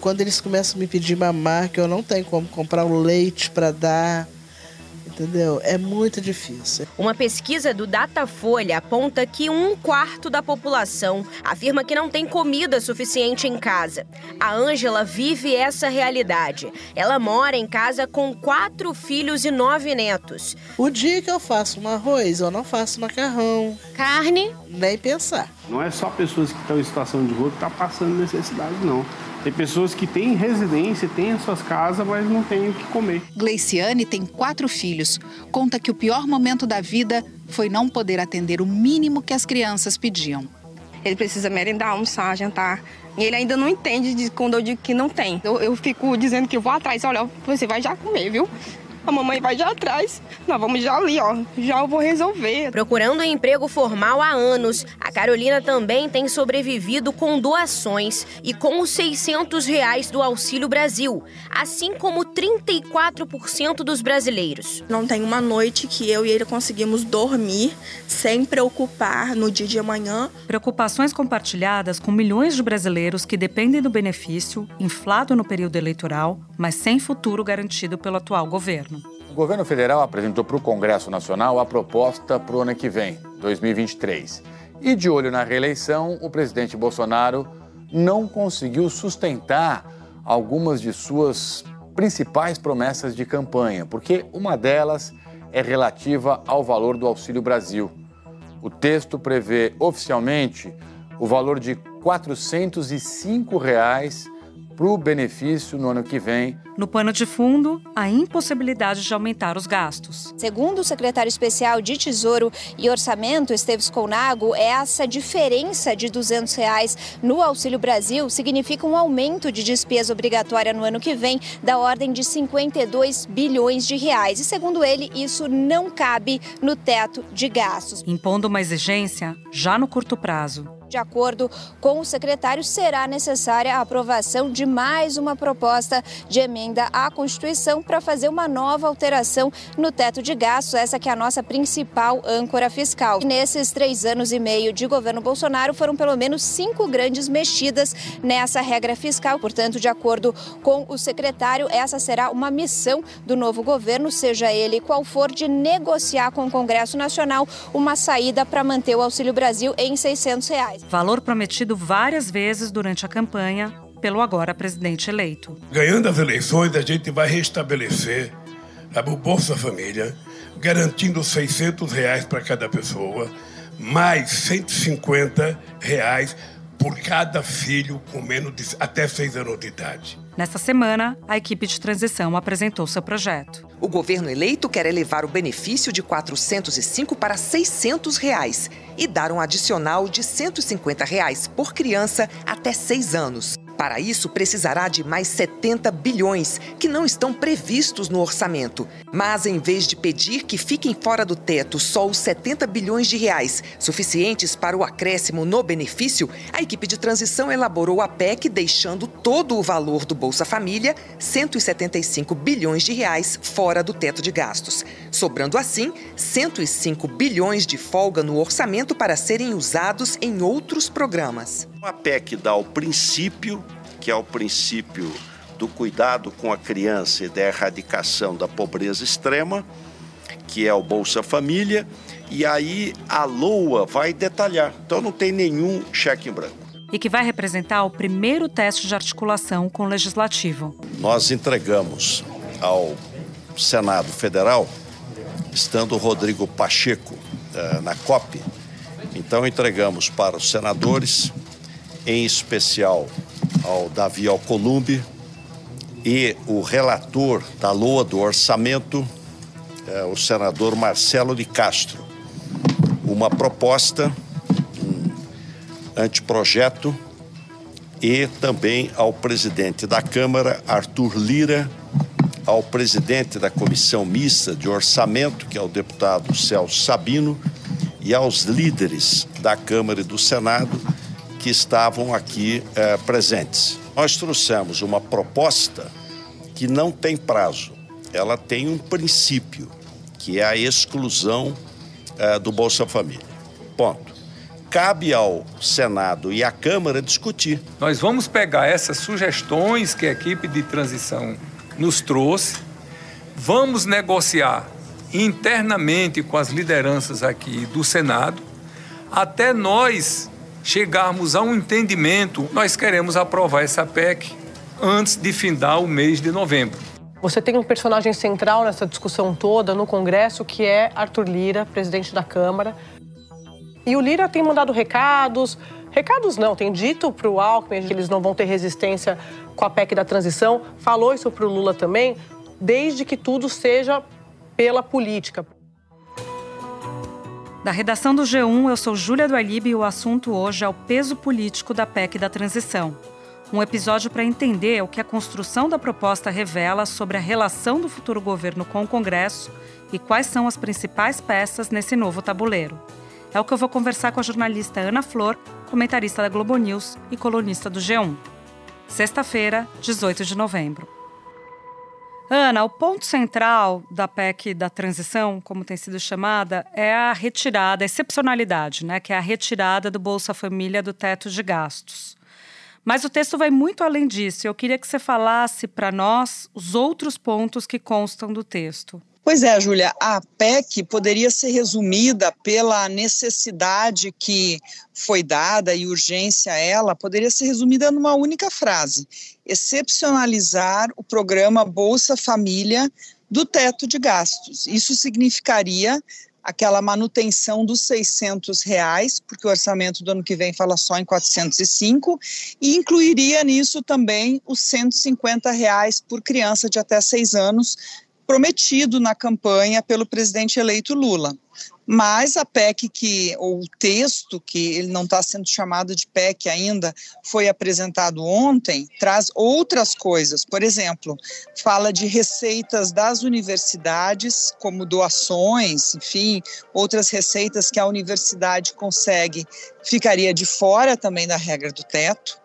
Quando eles começam a me pedir mamar, que eu não tenho como comprar o leite para dar, entendeu? É muito difícil. Uma pesquisa do Datafolha aponta que um quarto da população afirma que não tem comida suficiente em casa. A Ângela vive essa realidade. Ela mora em casa com quatro filhos e nove netos. O dia que eu faço um arroz, eu não faço macarrão. Carne? Nem pensar. Não é só pessoas que estão em situação de rua que estão tá passando necessidade, não. Tem pessoas que têm residência, têm as suas casas, mas não têm o que comer. Gleiciane tem quatro filhos. Conta que o pior momento da vida foi não poder atender o mínimo que as crianças pediam. Ele precisa merendar, almoçar, jantar. E ele ainda não entende de quando eu digo que não tem. Eu, eu fico dizendo que eu vou atrás. Olha, você vai já comer, viu? A mamãe vai já atrás. Nós vamos já ali, ó. Já eu vou resolver. Procurando um emprego formal há anos, a Carolina também tem sobrevivido com doações e com os 600 reais do Auxílio Brasil, assim como 34% dos brasileiros. Não tem uma noite que eu e ele conseguimos dormir sem preocupar no dia de amanhã. Preocupações compartilhadas com milhões de brasileiros que dependem do benefício, inflado no período eleitoral, mas sem futuro garantido pelo atual governo governo. O governo federal apresentou para o Congresso Nacional a proposta para o ano que vem, 2023. E de olho na reeleição, o presidente Bolsonaro não conseguiu sustentar algumas de suas principais promessas de campanha, porque uma delas é relativa ao valor do Auxílio Brasil. O texto prevê oficialmente o valor de 405 reais para o benefício no ano que vem. No pano de fundo, a impossibilidade de aumentar os gastos. Segundo o secretário especial de Tesouro e Orçamento, Esteves Colnago, essa diferença de 200 reais no Auxílio Brasil significa um aumento de despesa obrigatória no ano que vem da ordem de 52 bilhões de reais. E segundo ele, isso não cabe no teto de gastos. Impondo uma exigência já no curto prazo. De acordo com o secretário, será necessária a aprovação de mais uma proposta de emenda à Constituição para fazer uma nova alteração no teto de gastos, essa que é a nossa principal âncora fiscal. E nesses três anos e meio de governo Bolsonaro, foram pelo menos cinco grandes mexidas nessa regra fiscal. Portanto, de acordo com o secretário, essa será uma missão do novo governo, seja ele qual for, de negociar com o Congresso Nacional uma saída para manter o Auxílio Brasil em 600 reais valor prometido várias vezes durante a campanha pelo agora presidente eleito. Ganhando as eleições, a gente vai restabelecer o Bolsa Família, garantindo 600 reais para cada pessoa, mais 150 reais por cada filho com menos de até 6 anos de idade. Nesta semana, a equipe de transição apresentou seu projeto. O governo eleito quer elevar o benefício de R$ 405 para 600 reais e dar um adicional de 150 reais por criança até 6 anos. Para isso, precisará de mais 70 bilhões, que não estão previstos no orçamento. Mas, em vez de pedir que fiquem fora do teto só os 70 bilhões de reais, suficientes para o acréscimo no benefício, a equipe de transição elaborou a PEC deixando todo o valor do Bolsa Família, 175 bilhões de reais, fora do teto de gastos. Sobrando assim 105 bilhões de folga no orçamento para serem usados em outros programas. A PEC dá o princípio, que é o princípio do cuidado com a criança e da erradicação da pobreza extrema, que é o Bolsa Família, e aí a LOA vai detalhar. Então não tem nenhum cheque em branco. E que vai representar o primeiro teste de articulação com o legislativo. Nós entregamos ao Senado Federal, estando o Rodrigo Pacheco eh, na COP, então entregamos para os senadores em especial ao Davi Alcolumbi e o relator da LOA do orçamento, é, o senador Marcelo de Castro, uma proposta, um anteprojeto, e também ao presidente da Câmara, Arthur Lira, ao presidente da Comissão Mista de Orçamento, que é o deputado Celso Sabino, e aos líderes da Câmara e do Senado, que estavam aqui eh, presentes. Nós trouxemos uma proposta que não tem prazo, ela tem um princípio, que é a exclusão eh, do Bolsa Família. Ponto. cabe ao Senado e à Câmara discutir. Nós vamos pegar essas sugestões que a equipe de transição nos trouxe, vamos negociar internamente com as lideranças aqui do Senado, até nós chegarmos a um entendimento, nós queremos aprovar essa PEC antes de findar o mês de novembro. Você tem um personagem central nessa discussão toda no Congresso, que é Arthur Lira, presidente da Câmara. E o Lira tem mandado recados, recados não, tem dito para o Alckmin que eles não vão ter resistência com a PEC da transição, falou isso para o Lula também, desde que tudo seja pela política. Da redação do G1, eu sou Júlia do Alibe e o assunto hoje é o peso político da PEC da transição. Um episódio para entender o que a construção da proposta revela sobre a relação do futuro governo com o Congresso e quais são as principais peças nesse novo tabuleiro. É o que eu vou conversar com a jornalista Ana Flor, comentarista da Globo News e colunista do G1. Sexta-feira, 18 de novembro. Ana, o ponto central da PEC da transição, como tem sido chamada, é a retirada, a excepcionalidade, né, que é a retirada do Bolsa Família do teto de gastos. Mas o texto vai muito além disso. Eu queria que você falasse para nós os outros pontos que constam do texto. Pois é, Júlia, a PEC poderia ser resumida pela necessidade que foi dada e urgência a ela, poderia ser resumida numa única frase: excepcionalizar o programa Bolsa Família do teto de gastos. Isso significaria aquela manutenção dos 600 reais, porque o orçamento do ano que vem fala só em 405, e incluiria nisso também os 150 reais por criança de até seis anos, prometido na campanha pelo presidente eleito Lula. Mas a PEC que, ou o texto, que ele não está sendo chamado de PEC ainda, foi apresentado ontem, traz outras coisas. Por exemplo, fala de receitas das universidades, como doações, enfim, outras receitas que a universidade consegue, ficaria de fora também da regra do teto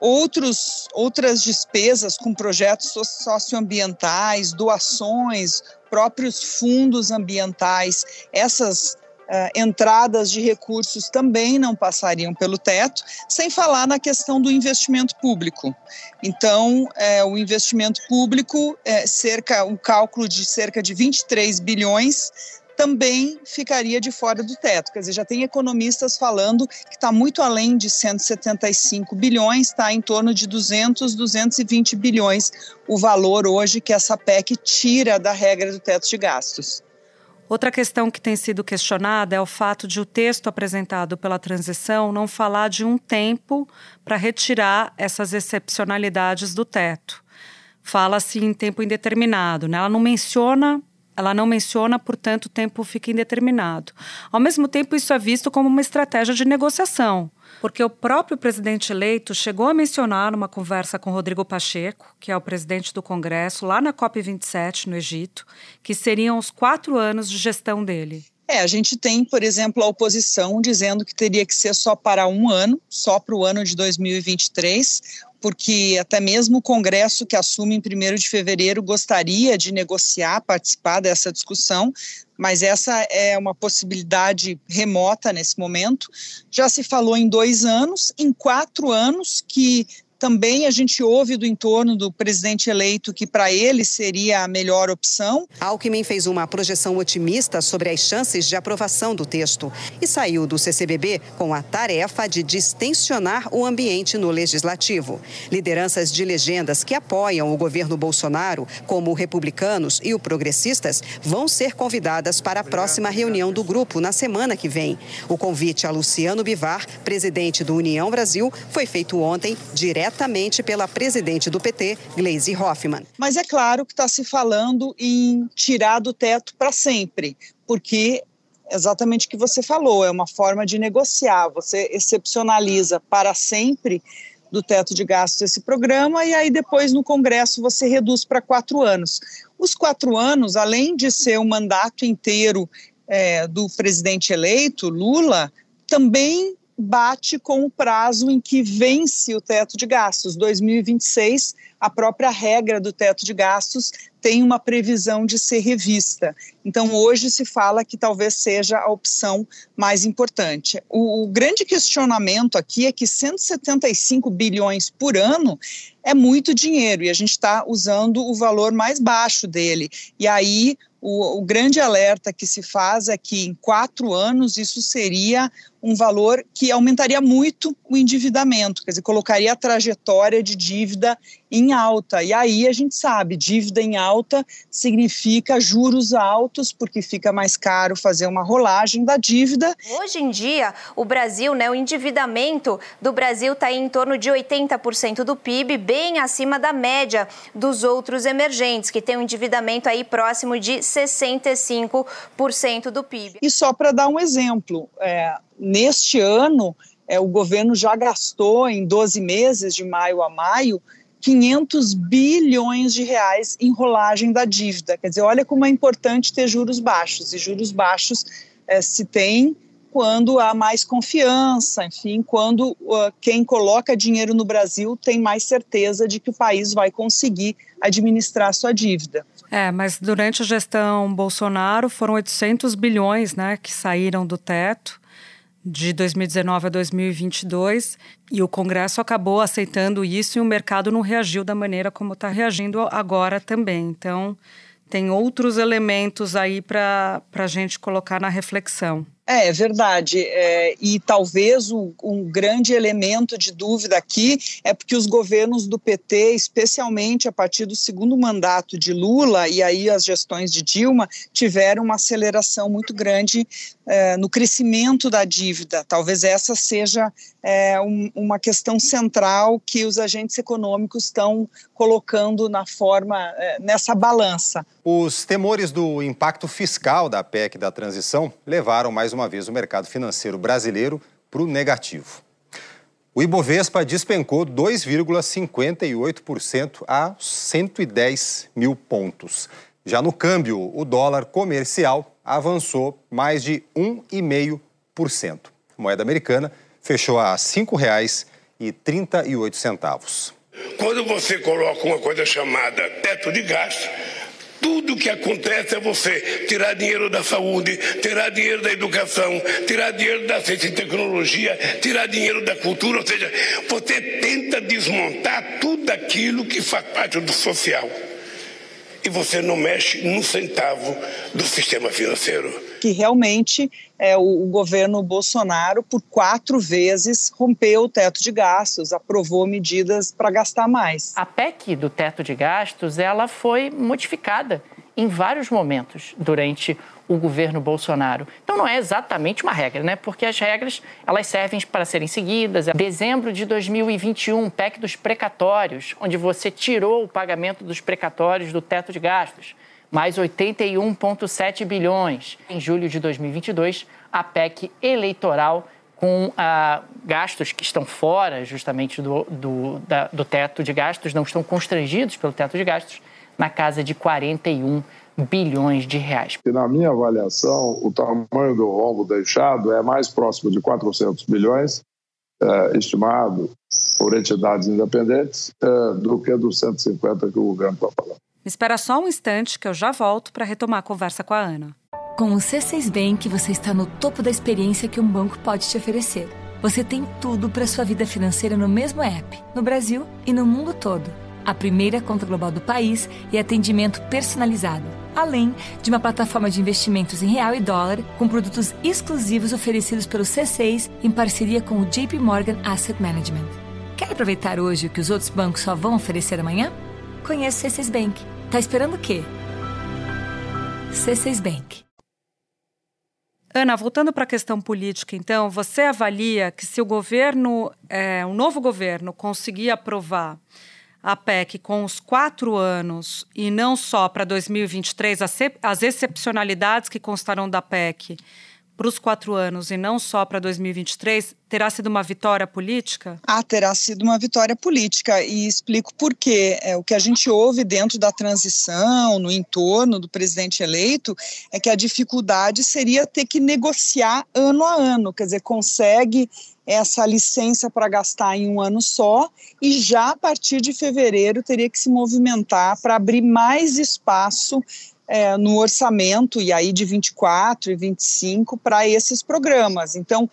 outros, outras despesas com projetos socioambientais, doações, próprios fundos ambientais, essas uh, entradas de recursos também não passariam pelo teto, sem falar na questão do investimento público. Então, é, o investimento público, é, cerca, um cálculo de cerca de 23 bilhões também ficaria de fora do teto. Quer dizer, já tem economistas falando que está muito além de 175 bilhões, está em torno de 200, 220 bilhões o valor hoje que essa PEC tira da regra do teto de gastos. Outra questão que tem sido questionada é o fato de o texto apresentado pela transição não falar de um tempo para retirar essas excepcionalidades do teto. Fala-se em tempo indeterminado, né? ela não menciona ela não menciona, portanto, o tempo fica indeterminado. Ao mesmo tempo, isso é visto como uma estratégia de negociação, porque o próprio presidente eleito chegou a mencionar numa conversa com Rodrigo Pacheco, que é o presidente do Congresso, lá na COP27, no Egito, que seriam os quatro anos de gestão dele. É, a gente tem, por exemplo, a oposição dizendo que teria que ser só para um ano, só para o ano de 2023, porque até mesmo o Congresso que assume em 1 de fevereiro gostaria de negociar, participar dessa discussão, mas essa é uma possibilidade remota nesse momento. Já se falou em dois anos, em quatro anos, que também a gente ouve do entorno do presidente eleito que para ele seria a melhor opção. Alckmin fez uma projeção otimista sobre as chances de aprovação do texto e saiu do CCBB com a tarefa de distensionar o ambiente no legislativo. Lideranças de legendas que apoiam o governo Bolsonaro, como republicanos e o progressistas, vão ser convidadas para a próxima reunião do grupo na semana que vem. O convite a Luciano Bivar, presidente do União Brasil, foi feito ontem direto diretamente pela presidente do PT, Gleisi Hoffmann. Mas é claro que está se falando em tirar do teto para sempre, porque exatamente o que você falou, é uma forma de negociar, você excepcionaliza para sempre do teto de gastos esse programa e aí depois no Congresso você reduz para quatro anos. Os quatro anos, além de ser o mandato inteiro é, do presidente eleito, Lula, também bate com o prazo em que vence o teto de gastos, 2026, a própria regra do teto de gastos tem uma previsão de ser revista. Então, hoje se fala que talvez seja a opção mais importante. O, o, grande questionamento aqui é que 175 bilhões por ano é muito dinheiro e a gente está usando o valor mais baixo dele. E aí o, o, grande alerta que se faz é que em quatro anos isso seria um valor que aumentaria muito o endividamento, quer dizer, colocaria a trajetória de dívida em alta. E aí a gente sabe, dívida em alta significa juros altos, porque fica mais caro fazer uma rolagem da dívida. Hoje em dia, o Brasil, né, o endividamento do Brasil está em torno de 80% do PIB, bem acima da média dos outros emergentes, que tem um endividamento aí próximo de 65% do PIB. E só para dar um exemplo, é, neste ano, é, o governo já gastou em 12 meses, de maio a maio, 500 bilhões de reais em rolagem da dívida. Quer dizer, olha como é importante ter juros baixos. E juros baixos é, se tem quando há mais confiança, enfim, quando uh, quem coloca dinheiro no Brasil tem mais certeza de que o país vai conseguir administrar sua dívida. É, mas durante a gestão Bolsonaro foram 800 bilhões, né, que saíram do teto de 2019 a 2022 e o Congresso acabou aceitando isso e o mercado não reagiu da maneira como está reagindo agora também. Então, tem outros elementos aí para a gente colocar na reflexão. É, é verdade. É, e talvez um, um, grande elemento de dúvida aqui é porque os governos do PT, especialmente a partir do segundo mandato de Lula e aí as gestões de Dilma, tiveram uma aceleração muito grande é, no crescimento da dívida. Talvez essa seja é, um, uma questão central que os agentes econômicos estão colocando na forma, é, nessa balança. Os temores do impacto fiscal da PEC da transição levaram mais uma vez o mercado financeiro brasileiro para o negativo. O Ibovespa despencou 2,58% a 110 mil pontos. Já no câmbio, o dólar comercial avançou mais de 1,5%. A moeda americana fechou a R$ 5,38. Quando você coloca uma coisa chamada teto de gasto, tudo que acontece é você tirar dinheiro da saúde, tirar dinheiro da educação, tirar dinheiro da ciência e tecnologia, tirar dinheiro da cultura, ou seja, você tenta desmontar tudo aquilo que faz parte do social. E você não mexe num centavo do sistema financeiro que realmente é, o, o, governo Bolsonaro, por quatro vezes, rompeu o teto de gastos, aprovou medidas para gastar mais. A PEC do teto de gastos ela foi modificada em vários momentos durante o governo Bolsonaro. Então não é exatamente uma regra, né? Porque as regras elas servem para serem seguidas. Dezembro de 2021, PEC dos precatórios, onde você tirou o pagamento dos precatórios do teto de gastos mais 81,7 bilhões. Em julho de 2022, a PEC eleitoral com ah, gastos que estão fora justamente do, do, da, do teto de gastos, não estão constrangidos pelo teto de gastos, na casa de 41 bilhões de reais. E na minha avaliação, o tamanho do rombo deixado é mais próximo de 400 bilhões, é, estimado por entidades independentes, é, do que dos 150 que o governo está falando. Espera só um instante que eu já volto para retomar a conversa com a Ana. Com o C6 Bank, você está no topo da experiência que um banco pode te oferecer. Você tem tudo para sua vida financeira no mesmo app, no Brasil e no mundo todo. A primeira conta global do país e atendimento personalizado, além de uma plataforma de investimentos em real e dólar com produtos exclusivos oferecidos pelo C6 em parceria com o JP Morgan Asset Management. Quer aproveitar hoje o que os outros bancos só vão oferecer amanhã? Conheça o C6 Bank. Tá esperando o quê? C6 Bank. Ana, voltando para a questão política, então, você avalia que se o governo, é, novo governo, conseguir aprovar a PEC com os quatro anos e não só para 2023, as, as excepcionalidades que constarão da PEC para os quatro anos e não só para 2023, terá sido uma vitória política? Ah, terá sido uma vitória política e explico por quê. É, o que a gente ouve dentro da transição, no entorno do presidente eleito, é que a dificuldade seria ter que negociar ano a ano, quer dizer, consegue essa licença para gastar em um ano só e já a partir de fevereiro teria que se movimentar para abrir mais espaço é, no orçamento e aí de 24 e 25 para esses programas. Então,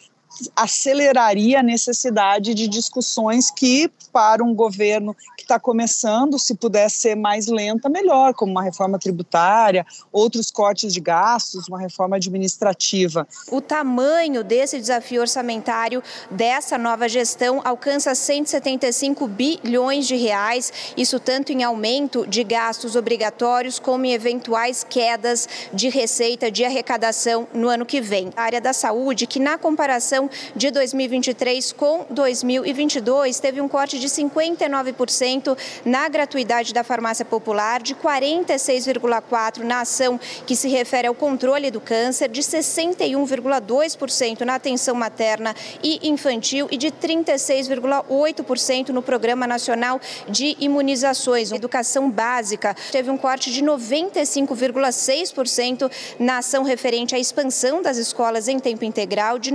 aceleraria a necessidade de discussões que, para um governo que está começando, se puder ser mais lenta, melhor, como uma reforma tributária, outros cortes de gastos, uma reforma administrativa. O tamanho desse desafio orçamentário dessa nova gestão alcança 175 bilhões de reais, isso tanto em aumento de gastos obrigatórios como em eventuais quedas de receita de arrecadação no ano que vem. A área da saúde, que na comparação de 2023 com 2022 teve um corte de 59% na gratuidade da farmácia popular, de 46,4% na ação que se refere ao controle do câncer, de 61,2% na atenção materna e infantil e de 36,8% no Programa Nacional de Imunizações. Educação básica teve um corte de 95,6% na ação referente à expansão das escolas em tempo integral, de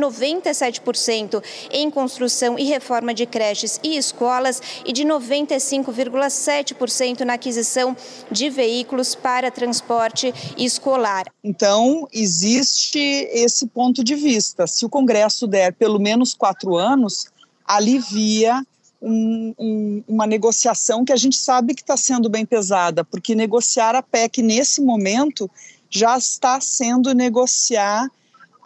97 17% em construção e reforma de creches e escolas e de 95,7% na aquisição de veículos para transporte escolar. Então, existe esse ponto de vista. Se o Congresso der pelo menos quatro anos, alivia um, um, uma negociação que a gente sabe que está sendo bem pesada, porque negociar a PEC nesse momento já está sendo negociar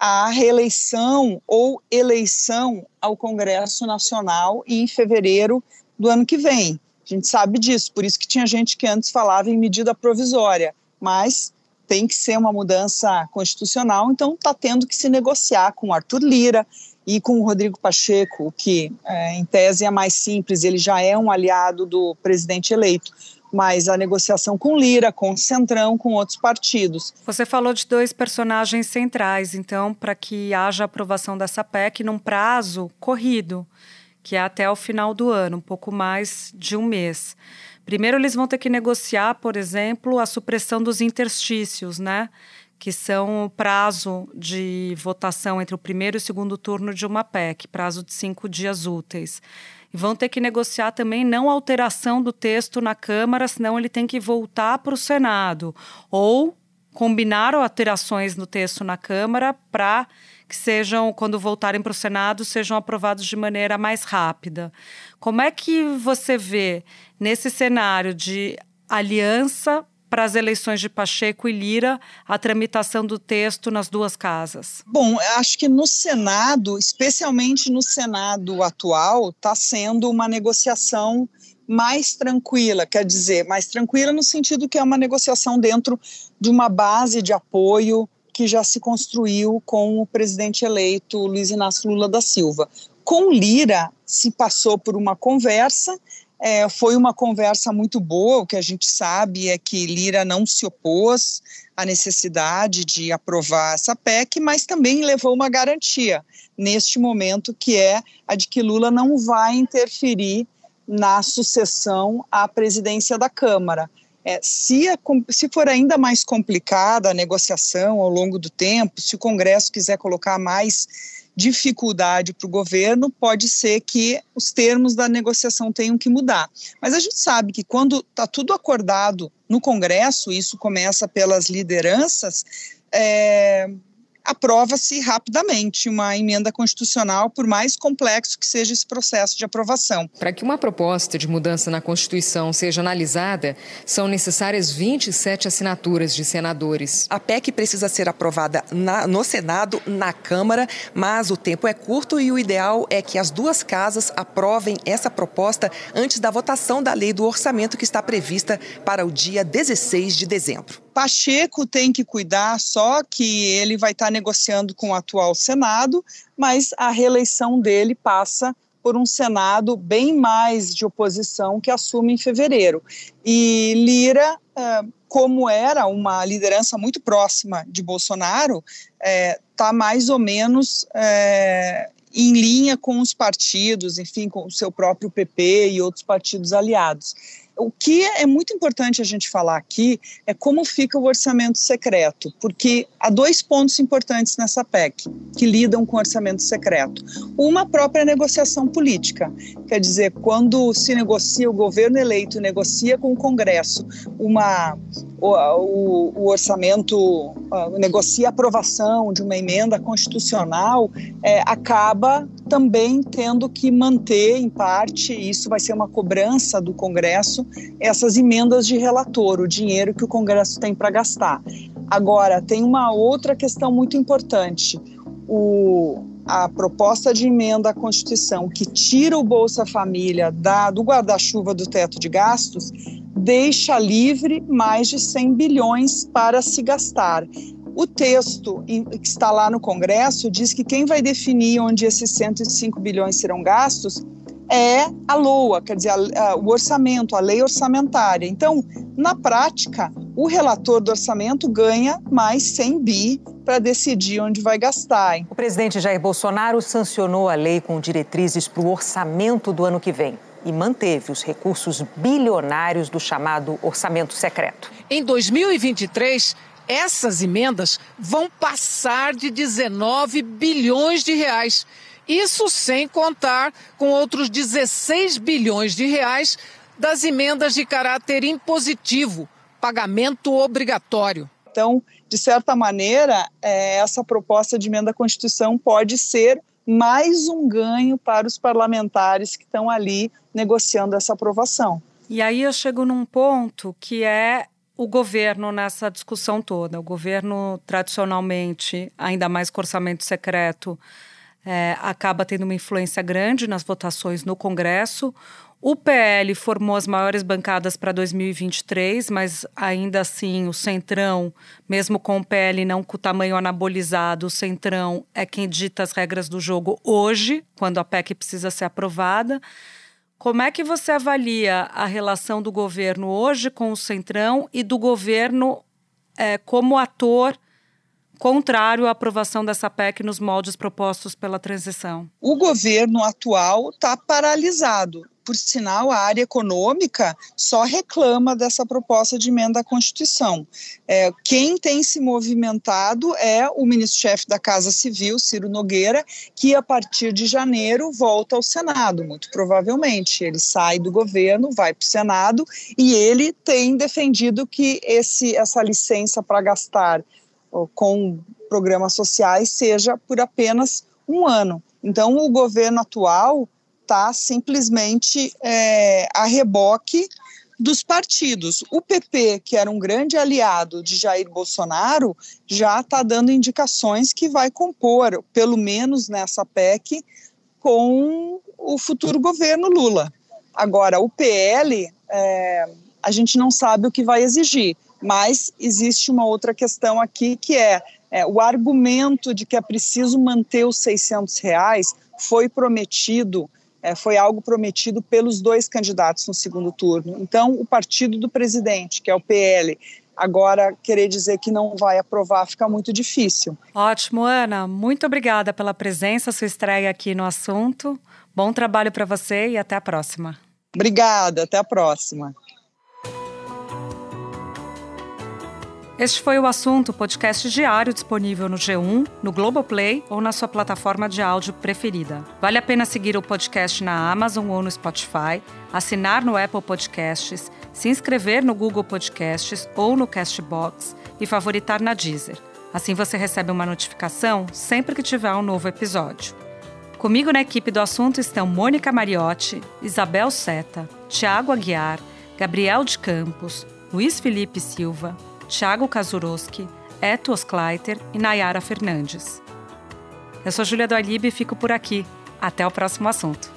a reeleição ou eleição ao Congresso Nacional em fevereiro do ano que vem. A gente sabe disso, por isso que tinha gente que antes falava em medida provisória, mas tem que ser uma mudança constitucional, então está tendo que se negociar com Arthur Lira e com o Rodrigo Pacheco, que é, em tese é mais simples, ele já é um aliado do presidente eleito mas a negociação com Lira, com Centrão, com outros partidos. Você falou de dois personagens centrais, então, para que haja aprovação dessa PEC num prazo corrido, que é até o final do ano, um pouco mais de um mês. Primeiro, eles vão ter que negociar, por exemplo, a supressão dos interstícios, né? Que são o prazo de votação entre o primeiro e o segundo turno de uma PEC, prazo de cinco dias úteis. E vão ter que negociar também não alteração do texto na Câmara, senão ele tem que voltar para o Senado. Ou combinar alterações no texto na Câmara para que sejam, quando voltarem para o Senado, sejam aprovados de maneira mais rápida. Como é que você vê nesse cenário de aliança para as eleições de Pacheco e Lira a tramitação do texto nas duas casas? Bom, acho que no Senado, especialmente no Senado atual, está sendo uma negociação mais tranquila, quer dizer, mais tranquila no sentido que é uma negociação dentro de uma base de apoio que já se construiu com o presidente eleito Luiz Inácio Lula da Silva. Com Lira se passou por uma conversa é, foi uma conversa muito boa. O que a gente sabe é que Lira não se opôs à necessidade de aprovar essa PEC, mas também levou uma garantia neste momento, que é a de que Lula não vai interferir na sucessão à presidência da Câmara. É, se, a, se for ainda mais complicada a negociação ao longo do tempo, se o Congresso quiser colocar mais dificuldade para o governo, pode ser que os termos da negociação tenham que mudar. Mas a gente sabe que quando está tudo acordado no Congresso, isso começa pelas lideranças, é, aprova-se rapidamente uma emenda constitucional, por mais complexo que seja esse processo de aprovação. Para que uma proposta de mudança na Constituição seja analisada, são necessárias 27 assinaturas de senadores. A PEC precisa ser aprovada na, no Senado, na Câmara, mas o tempo é curto e o ideal é que as duas casas aprovem essa proposta antes da votação da lei do orçamento que está prevista para o dia 16 de dezembro. Pacheco tem que cuidar só que ele vai estar negociando com o atual Senado, mas a reeleição dele passa por um Senado bem mais de oposição que assume em fevereiro. E Lira, como era uma liderança muito próxima de Bolsonaro, está mais ou menos em linha com os partidos, enfim, com o seu próprio PP e outros partidos aliados. O que é muito importante a gente falar aqui é como fica o orçamento secreto, porque há dois pontos importantes nessa PEC que lidam com orçamento secreto. Uma própria negociação política, quer dizer, quando se negocia o governo eleito negocia com o Congresso uma o, o, o orçamento uh, negocia a aprovação de uma emenda constitucional, é, acaba também tendo que manter, em parte, isso vai ser uma cobrança do Congresso, essas emendas de relator, o dinheiro que o Congresso tem para gastar. Agora, tem uma outra questão muito importante. O, a proposta de emenda à Constituição que tira o Bolsa Família da, do guarda-chuva do teto de gastos deixa livre mais de 100 bilhões para se gastar. O texto que está lá no Congresso diz que quem vai definir onde esses 105 bilhões serão gastos é a LOA, quer dizer, a, a, o orçamento, a lei orçamentária. Então, na prática, o relator do orçamento ganha mais 100 bi para decidir onde vai gastar. O presidente Jair Bolsonaro sancionou a lei com diretrizes para o orçamento do ano que vem e manteve os recursos bilionários do chamado orçamento secreto. Em 2023, essas emendas vão passar de 19 bilhões de reais. Isso sem contar com outros 16 bilhões de reais das emendas de caráter impositivo, pagamento obrigatório. Então, de certa maneira, é, essa proposta de emenda à Constituição pode ser mais um ganho para os parlamentares que estão ali negociando essa aprovação. E aí eu chego num ponto que é o governo nessa discussão toda. O governo, tradicionalmente, ainda mais com orçamento secreto, é, acaba tendo uma influência grande nas votações no Congresso. O PL formou as maiores bancadas para 2023, mas ainda assim o Centrão, mesmo com o PL não com o tamanho anabolizado, o Centrão é quem dita as regras do jogo hoje, quando a PEC precisa ser aprovada. Como é que você avalia a relação do governo hoje com o Centrão e do governo é, como ator contrário à aprovação dessa PEC nos moldes propostos pela transição? O governo atual está paralisado. Por sinal, a área econômica só reclama dessa proposta de emenda à Constituição. É, quem tem se movimentado é o ministro-chefe da Casa Civil, Ciro Nogueira, que a partir de janeiro volta ao Senado, muito provavelmente. Ele sai do governo, vai para o Senado e ele tem defendido que esse, essa licença para gastar com programas sociais seja por apenas um ano. Então, o governo atual está simplesmente é, a reboque dos partidos. O PP, que era um grande aliado de Jair Bolsonaro, já está dando indicações que vai compor, pelo menos nessa PEC, com o futuro governo Lula. Agora, o PL, é, a gente não sabe o que vai exigir, mas existe uma outra questão aqui que é, é o argumento de que é preciso manter os 600 reais foi prometido é, foi algo prometido pelos dois candidatos no segundo turno. Então, o partido do presidente, que é o PL, agora querer dizer que não vai aprovar fica muito difícil. Ótimo, Ana. Muito obrigada pela presença, sua estreia aqui no assunto. Bom trabalho para você e até a próxima. Obrigada, até a próxima. Este foi o assunto podcast diário disponível no G1, no Globoplay ou na sua plataforma de áudio preferida. Vale a pena seguir o podcast na Amazon ou no Spotify, assinar no Apple Podcasts, se inscrever no Google Podcasts ou no Castbox e favoritar na Deezer. Assim você recebe uma notificação sempre que tiver um novo episódio. Comigo na equipe do assunto estão Mônica Mariotti, Isabel Seta, Tiago Aguiar, Gabriel de Campos, Luiz Felipe Silva, Thiago Kazuroski, Etos Kleiter e Nayara Fernandes. Eu sou Júlia do Alibe e fico por aqui. Até o próximo assunto.